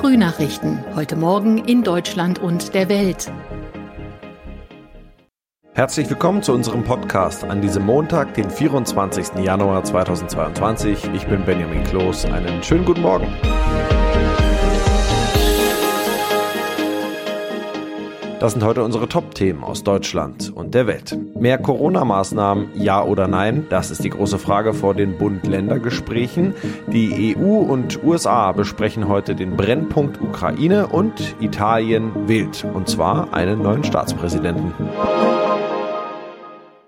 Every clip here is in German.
Frühnachrichten. Heute Morgen in Deutschland und der Welt. Herzlich willkommen zu unserem Podcast an diesem Montag, den 24. Januar 2022. Ich bin Benjamin Kloß. Einen schönen guten Morgen. Das sind heute unsere Top-Themen aus Deutschland und der Welt. Mehr Corona-Maßnahmen, ja oder nein? Das ist die große Frage vor den Bund-Länder-Gesprächen. Die EU und USA besprechen heute den Brennpunkt Ukraine und Italien wählt. Und zwar einen neuen Staatspräsidenten.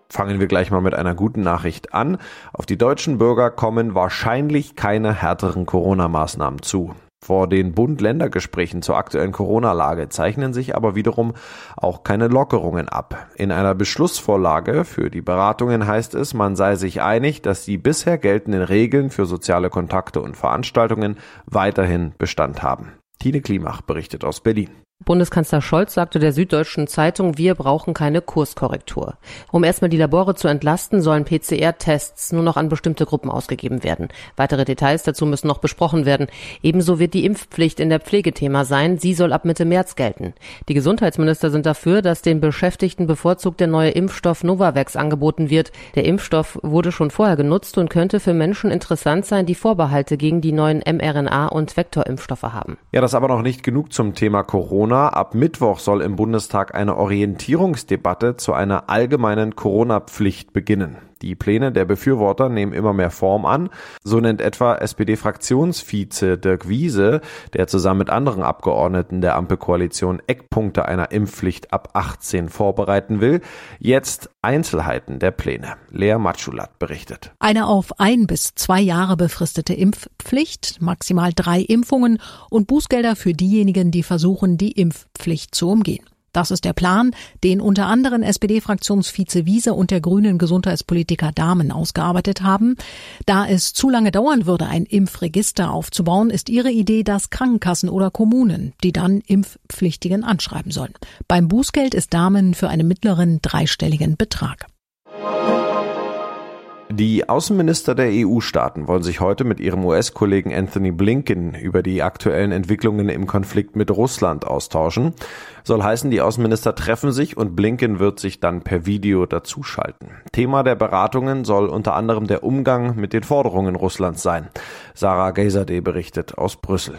Fangen wir gleich mal mit einer guten Nachricht an. Auf die deutschen Bürger kommen wahrscheinlich keine härteren Corona-Maßnahmen zu. Vor den Bund-Länder-Gesprächen zur aktuellen Corona-Lage zeichnen sich aber wiederum auch keine Lockerungen ab. In einer Beschlussvorlage für die Beratungen heißt es, man sei sich einig, dass die bisher geltenden Regeln für soziale Kontakte und Veranstaltungen weiterhin Bestand haben. Tine Klimach berichtet aus Berlin. Bundeskanzler Scholz sagte der Süddeutschen Zeitung, wir brauchen keine Kurskorrektur. Um erstmal die Labore zu entlasten, sollen PCR-Tests nur noch an bestimmte Gruppen ausgegeben werden. Weitere Details dazu müssen noch besprochen werden. Ebenso wird die Impfpflicht in der Pflege Thema sein. Sie soll ab Mitte März gelten. Die Gesundheitsminister sind dafür, dass den Beschäftigten bevorzugt der neue Impfstoff Novavax angeboten wird. Der Impfstoff wurde schon vorher genutzt und könnte für Menschen interessant sein, die Vorbehalte gegen die neuen mRNA- und Vektorimpfstoffe haben. Ja, das aber noch nicht genug zum Thema Corona. Corona. Ab Mittwoch soll im Bundestag eine Orientierungsdebatte zu einer allgemeinen Corona-Pflicht beginnen. Die Pläne der Befürworter nehmen immer mehr Form an. So nennt etwa SPD-Fraktionsvize Dirk Wiese, der zusammen mit anderen Abgeordneten der Ampelkoalition Eckpunkte einer Impfpflicht ab 18 vorbereiten will, jetzt Einzelheiten der Pläne. Lea Matschulat berichtet. Eine auf ein bis zwei Jahre befristete Impfpflicht, maximal drei Impfungen und Bußgelder für diejenigen, die versuchen, die Impfpflicht zu umgehen. Das ist der Plan, den unter anderem SPD-Fraktionsvize Wiese und der grünen Gesundheitspolitiker Dahmen ausgearbeitet haben. Da es zu lange dauern würde, ein Impfregister aufzubauen, ist ihre Idee, dass Krankenkassen oder Kommunen, die dann Impfpflichtigen anschreiben sollen. Beim Bußgeld ist Dahmen für einen mittleren dreistelligen Betrag. Die Außenminister der EU-Staaten wollen sich heute mit ihrem US-Kollegen Anthony Blinken über die aktuellen Entwicklungen im Konflikt mit Russland austauschen. Soll heißen, die Außenminister treffen sich und Blinken wird sich dann per Video dazuschalten. Thema der Beratungen soll unter anderem der Umgang mit den Forderungen Russlands sein. Sarah Geiserde berichtet aus Brüssel.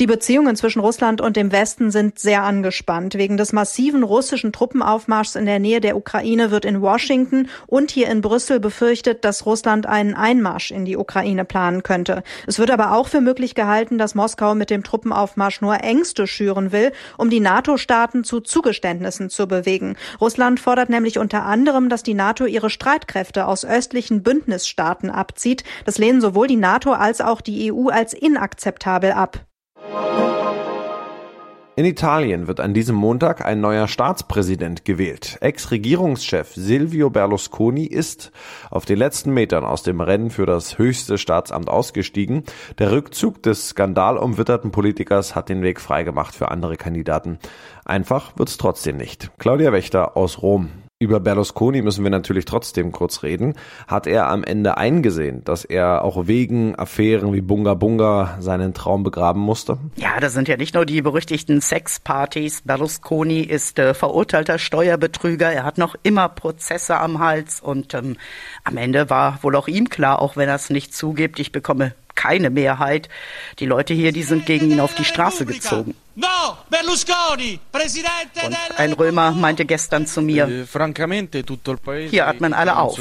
Die Beziehungen zwischen Russland und dem Westen sind sehr angespannt. Wegen des massiven russischen Truppenaufmarschs in der Nähe der Ukraine wird in Washington und hier in Brüssel befürchtet, dass Russland einen Einmarsch in die Ukraine planen könnte. Es wird aber auch für möglich gehalten, dass Moskau mit dem Truppenaufmarsch nur Ängste schüren will, um die NATO-Staaten zu Zugeständnissen zu bewegen. Russland fordert nämlich unter anderem, dass die NATO ihre Streitkräfte aus östlichen Bündnisstaaten abzieht. Das lehnen sowohl die NATO als auch die EU als inakzeptabel ab. In Italien wird an diesem Montag ein neuer Staatspräsident gewählt. Ex-Regierungschef Silvio Berlusconi ist auf den letzten Metern aus dem Rennen für das höchste Staatsamt ausgestiegen. Der Rückzug des skandalumwitterten Politikers hat den Weg freigemacht für andere Kandidaten. Einfach wird's trotzdem nicht. Claudia Wächter aus Rom. Über Berlusconi müssen wir natürlich trotzdem kurz reden. Hat er am Ende eingesehen, dass er auch wegen Affären wie Bunga Bunga seinen Traum begraben musste? Ja, das sind ja nicht nur die berüchtigten Sexpartys. Berlusconi ist äh, verurteilter Steuerbetrüger. Er hat noch immer Prozesse am Hals und ähm, am Ende war wohl auch ihm klar, auch wenn er es nicht zugibt, ich bekomme keine Mehrheit. Die Leute hier, die sind gegen ihn auf die Straße gezogen. Und ein Römer meinte gestern zu mir, eh, hier atmen alle auf.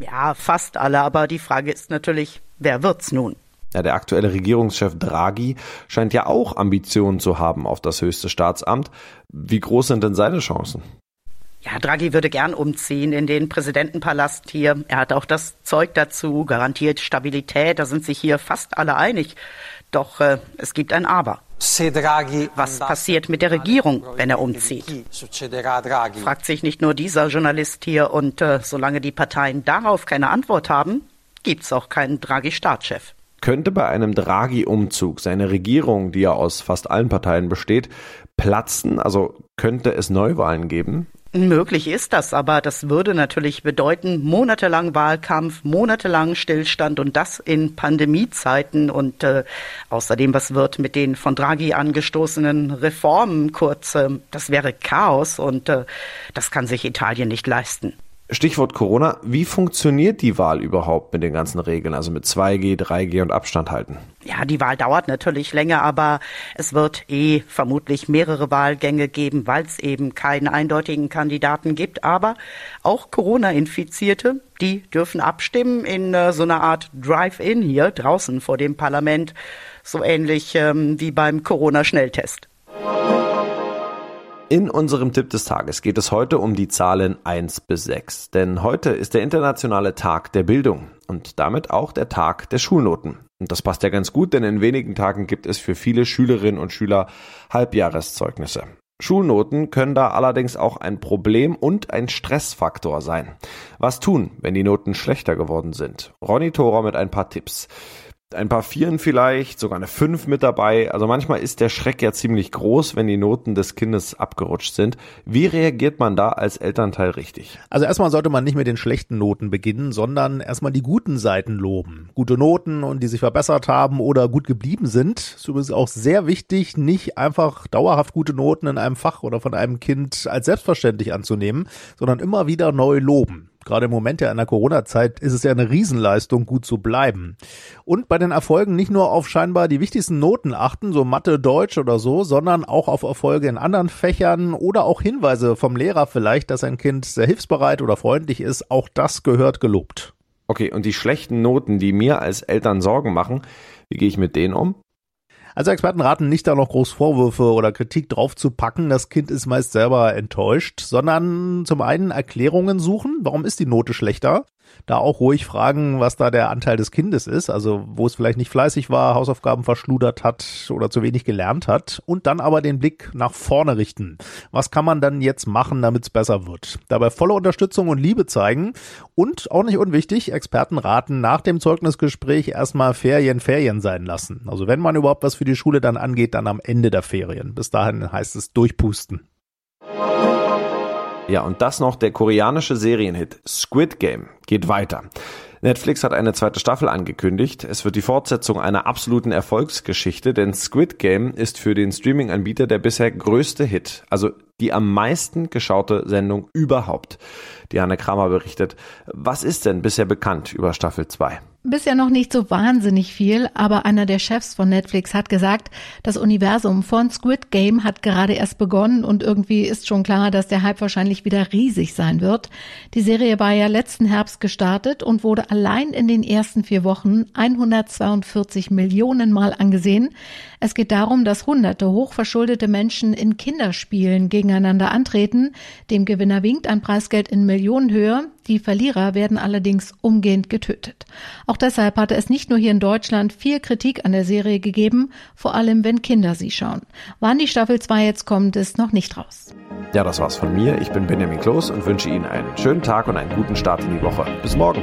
Ja, fast alle, aber die Frage ist natürlich, wer wird's nun? Ja, der aktuelle Regierungschef Draghi scheint ja auch Ambitionen zu haben auf das höchste Staatsamt. Wie groß sind denn seine Chancen? Ja, Draghi würde gern umziehen in den Präsidentenpalast hier. Er hat auch das Zeug dazu, garantiert Stabilität, da sind sich hier fast alle einig. Doch äh, es gibt ein Aber. Was passiert mit der Regierung, wenn er umzieht? Fragt sich nicht nur dieser Journalist hier und äh, solange die Parteien darauf keine Antwort haben, gibt's auch keinen Draghi-Staatschef. Könnte bei einem Draghi-Umzug seine Regierung, die ja aus fast allen Parteien besteht, platzen? Also könnte es Neuwahlen geben? Möglich ist das, aber das würde natürlich bedeuten, monatelang Wahlkampf, monatelang Stillstand und das in Pandemiezeiten und äh, außerdem, was wird mit den von Draghi angestoßenen Reformen kurz, äh, das wäre Chaos und äh, das kann sich Italien nicht leisten. Stichwort Corona. Wie funktioniert die Wahl überhaupt mit den ganzen Regeln, also mit 2G, 3G und Abstand halten? Ja, die Wahl dauert natürlich länger, aber es wird eh vermutlich mehrere Wahlgänge geben, weil es eben keinen eindeutigen Kandidaten gibt. Aber auch Corona-Infizierte, die dürfen abstimmen in äh, so einer Art Drive-In hier draußen vor dem Parlament, so ähnlich ähm, wie beim Corona-Schnelltest. In unserem Tipp des Tages geht es heute um die Zahlen 1 bis 6. Denn heute ist der internationale Tag der Bildung und damit auch der Tag der Schulnoten. Und das passt ja ganz gut, denn in wenigen Tagen gibt es für viele Schülerinnen und Schüler Halbjahreszeugnisse. Schulnoten können da allerdings auch ein Problem und ein Stressfaktor sein. Was tun, wenn die Noten schlechter geworden sind? Ronny Thorer mit ein paar Tipps ein paar Vieren vielleicht, sogar eine Fünf mit dabei. Also manchmal ist der Schreck ja ziemlich groß, wenn die Noten des Kindes abgerutscht sind. Wie reagiert man da als Elternteil richtig? Also erstmal sollte man nicht mit den schlechten Noten beginnen, sondern erstmal die guten Seiten loben. Gute Noten und die sich verbessert haben oder gut geblieben sind. Ist übrigens auch sehr wichtig, nicht einfach dauerhaft gute Noten in einem Fach oder von einem Kind als selbstverständlich anzunehmen, sondern immer wieder neu loben gerade im Moment ja in der Corona-Zeit ist es ja eine Riesenleistung, gut zu bleiben. Und bei den Erfolgen nicht nur auf scheinbar die wichtigsten Noten achten, so Mathe, Deutsch oder so, sondern auch auf Erfolge in anderen Fächern oder auch Hinweise vom Lehrer vielleicht, dass ein Kind sehr hilfsbereit oder freundlich ist. Auch das gehört gelobt. Okay, und die schlechten Noten, die mir als Eltern Sorgen machen, wie gehe ich mit denen um? Also Experten raten nicht da noch groß Vorwürfe oder Kritik drauf zu packen. Das Kind ist meist selber enttäuscht, sondern zum einen Erklärungen suchen. Warum ist die Note schlechter? Da auch ruhig fragen, was da der Anteil des Kindes ist, also wo es vielleicht nicht fleißig war, Hausaufgaben verschludert hat oder zu wenig gelernt hat und dann aber den Blick nach vorne richten. Was kann man dann jetzt machen, damit es besser wird? Dabei volle Unterstützung und Liebe zeigen und auch nicht unwichtig, Experten raten nach dem Zeugnisgespräch erstmal Ferien Ferien sein lassen. Also wenn man überhaupt was für die Schule dann angeht, dann am Ende der Ferien. Bis dahin heißt es durchpusten. Ja, und das noch der koreanische Serienhit Squid Game geht weiter. Netflix hat eine zweite Staffel angekündigt. Es wird die Fortsetzung einer absoluten Erfolgsgeschichte, denn Squid Game ist für den Streaming-Anbieter der bisher größte Hit, also die am meisten geschaute Sendung überhaupt. Diana Kramer berichtet, was ist denn bisher bekannt über Staffel 2? Bisher noch nicht so wahnsinnig viel, aber einer der Chefs von Netflix hat gesagt, das Universum von Squid Game hat gerade erst begonnen und irgendwie ist schon klar, dass der Hype wahrscheinlich wieder riesig sein wird. Die Serie war ja letzten Herbst gestartet und wurde allein in den ersten vier Wochen 142 Millionen Mal angesehen. Es geht darum, dass hunderte hochverschuldete Menschen in Kinderspielen gegeneinander antreten. Dem Gewinner winkt ein Preisgeld in Millionenhöhe. Die Verlierer werden allerdings umgehend getötet. Auch deshalb hatte es nicht nur hier in Deutschland viel Kritik an der Serie gegeben, vor allem wenn Kinder sie schauen. Wann die Staffel 2 jetzt kommt, ist noch nicht raus. Ja, das war's von mir. Ich bin Benjamin Kloß und wünsche Ihnen einen schönen Tag und einen guten Start in die Woche. Bis morgen.